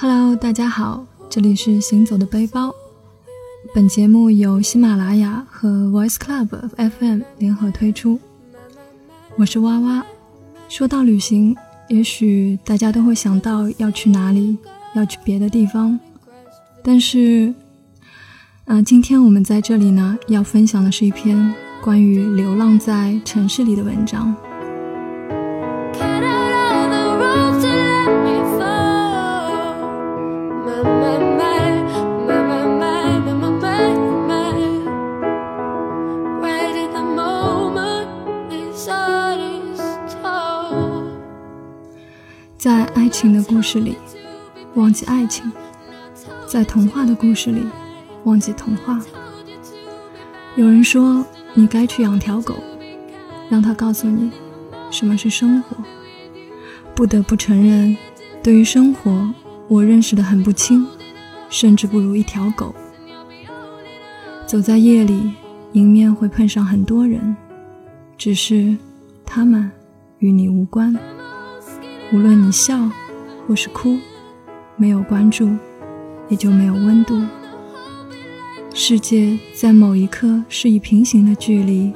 Hello，大家好，这里是行走的背包。本节目由喜马拉雅和 Voice Club FM 联合推出。我是哇哇。说到旅行，也许大家都会想到要去哪里，要去别的地方。但是，嗯，今天我们在这里呢，要分享的是一篇关于流浪在城市里的文章。在爱情的故事里，忘记爱情；在童话的故事里，忘记童话。有人说，你该去养条狗，让它告诉你什么是生活。不得不承认，对于生活，我认识的很不清，甚至不如一条狗。走在夜里，迎面会碰上很多人，只是他们与你无关。无论你笑或是哭，没有关注，也就没有温度。世界在某一刻是以平行的距离，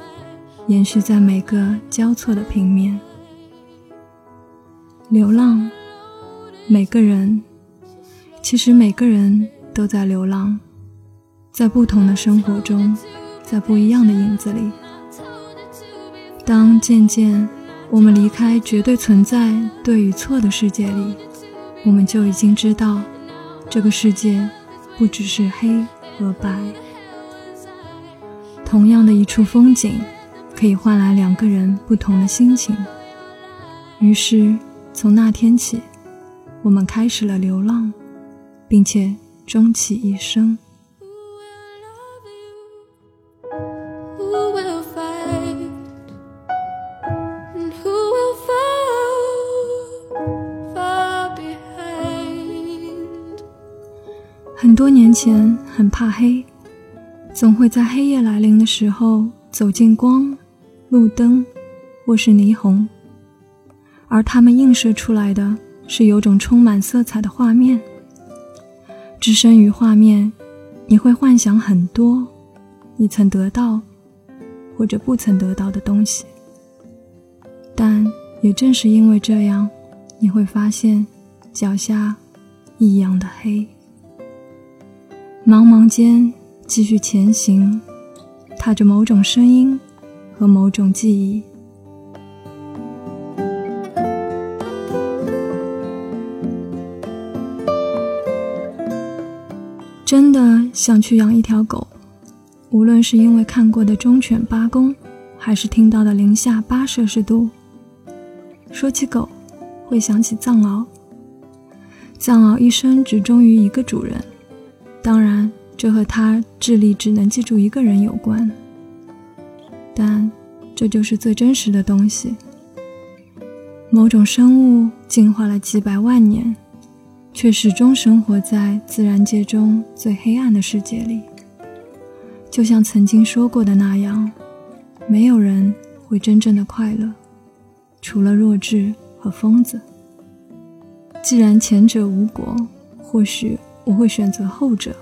延续在每个交错的平面。流浪，每个人，其实每个人都在流浪，在不同的生活中，在不一样的影子里。当渐渐。我们离开绝对存在对与错的世界里，我们就已经知道，这个世界不只是黑和白。同样的一处风景，可以换来两个人不同的心情。于是，从那天起，我们开始了流浪，并且终其一生。年前，很怕黑，总会在黑夜来临的时候走进光、路灯或是霓虹，而它们映射出来的是有种充满色彩的画面。置身于画面，你会幻想很多你曾得到或者不曾得到的东西，但也正是因为这样，你会发现脚下异样的黑。茫茫间，继续前行，踏着某种声音和某种记忆。真的想去养一条狗，无论是因为看过的忠犬八公，还是听到的零下八摄氏度。说起狗，会想起藏獒。藏獒一生只忠于一个主人。当然，这和他智力只能记住一个人有关，但这就是最真实的东西。某种生物进化了几百万年，却始终生活在自然界中最黑暗的世界里。就像曾经说过的那样，没有人会真正的快乐，除了弱智和疯子。既然前者无果，或许。我会选择后者。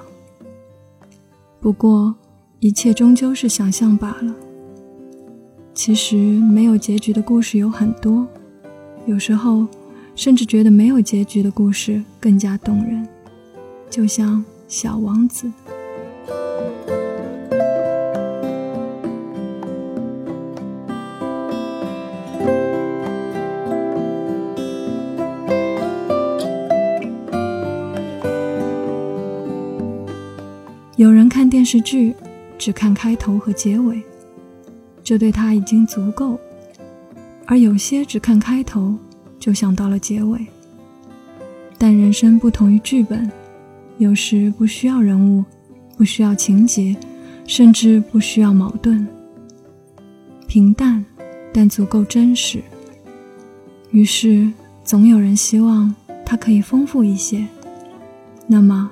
不过，一切终究是想象罢了。其实，没有结局的故事有很多，有时候，甚至觉得没有结局的故事更加动人，就像《小王子》。有人看电视剧，只看开头和结尾，这对他已经足够；而有些只看开头，就想到了结尾。但人生不同于剧本，有时不需要人物，不需要情节，甚至不需要矛盾。平淡，但足够真实。于是总有人希望它可以丰富一些。那么，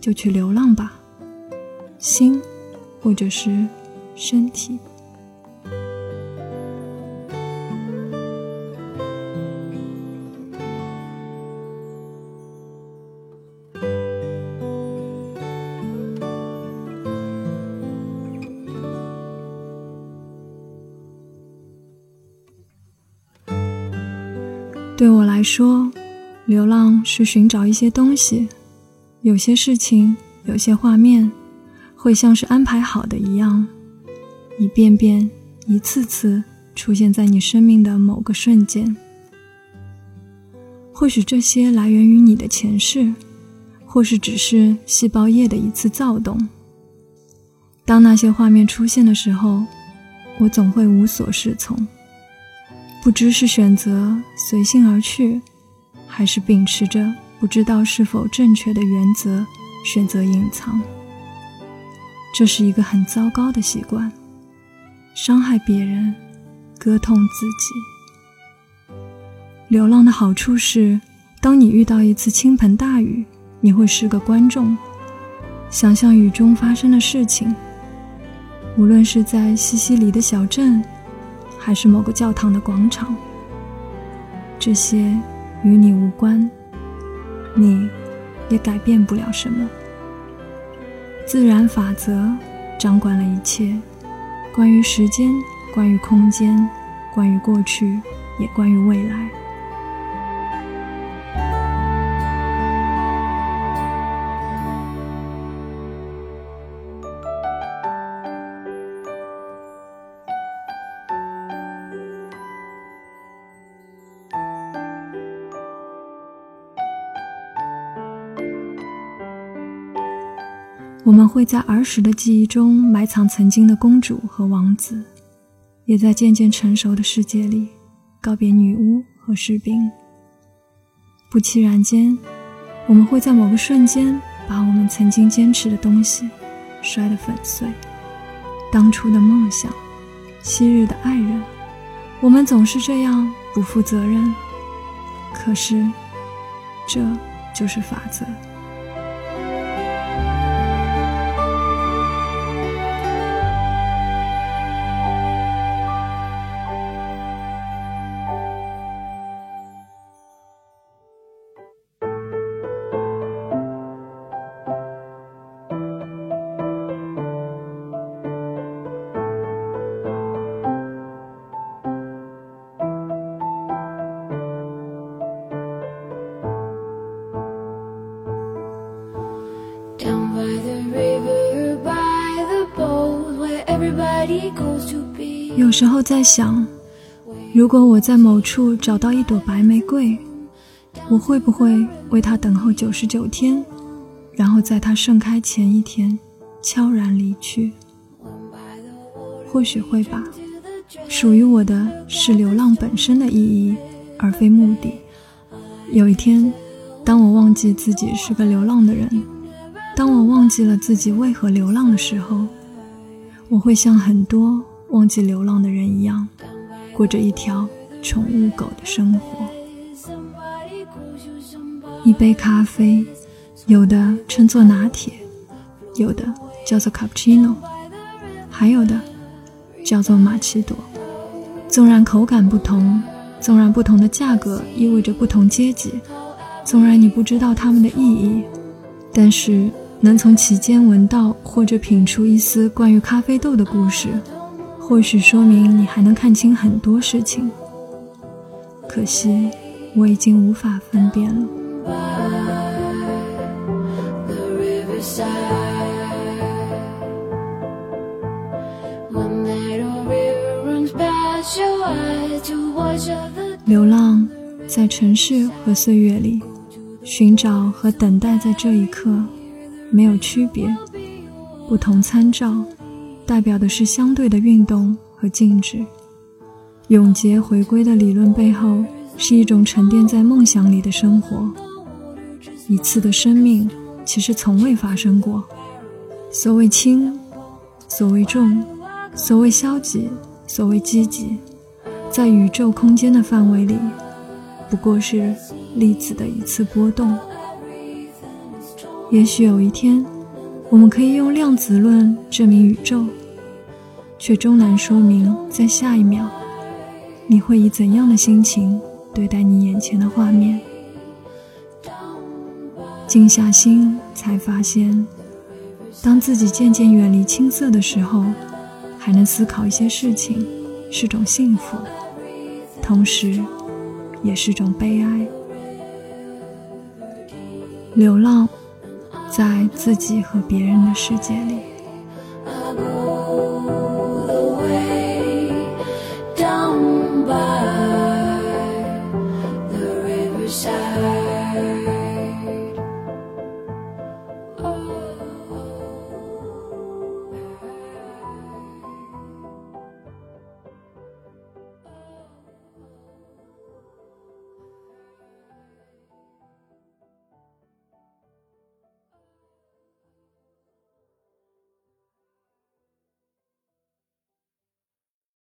就去流浪吧，心，或者是身体。对我来说，流浪是寻找一些东西，有些事情，有些画面，会像是安排好的一样，一遍遍、一次次出现在你生命的某个瞬间。或许这些来源于你的前世，或是只是细胞液的一次躁动。当那些画面出现的时候，我总会无所适从。不知是选择随性而去，还是秉持着不知道是否正确的原则选择隐藏。这是一个很糟糕的习惯，伤害别人，割痛自己。流浪的好处是，当你遇到一次倾盆大雨，你会是个观众，想象雨中发生的事情。无论是在西西里的小镇。还是某个教堂的广场，这些与你无关，你也改变不了什么。自然法则掌管了一切，关于时间，关于空间，关于过去，也关于未来。我们会在儿时的记忆中埋藏曾经的公主和王子，也在渐渐成熟的世界里告别女巫和士兵。不期然间，我们会在某个瞬间把我们曾经坚持的东西摔得粉碎。当初的梦想，昔日的爱人，我们总是这样不负责任。可是，这就是法则。有时候在想，如果我在某处找到一朵白玫瑰，我会不会为它等候九十九天，然后在它盛开前一天悄然离去？或许会吧。属于我的是流浪本身的意义，而非目的。有一天，当我忘记自己是个流浪的人，当我忘记了自己为何流浪的时候，我会像很多。忘记流浪的人一样，过着一条宠物狗的生活。一杯咖啡，有的称作拿铁，有的叫做卡布奇诺，还有的叫做玛奇朵。纵然口感不同，纵然不同的价格意味着不同阶级，纵然你不知道它们的意义，但是能从其间闻到或者品出一丝关于咖啡豆的故事。或许说明你还能看清很多事情，可惜我已经无法分辨了。流浪在城市和岁月里，寻找和等待，在这一刻没有区别，不同参照。代表的是相对的运动和静止。永劫回归的理论背后，是一种沉淀在梦想里的生活。一次的生命其实从未发生过。所谓轻，所谓重，所谓消极，所谓积极，在宇宙空间的范围里，不过是粒子的一次波动。也许有一天，我们可以用量子论证明宇宙，却终难说明在下一秒，你会以怎样的心情对待你眼前的画面。静下心，才发现，当自己渐渐远离青涩的时候，还能思考一些事情，是种幸福，同时，也是种悲哀。流浪在自己和别人的世界里。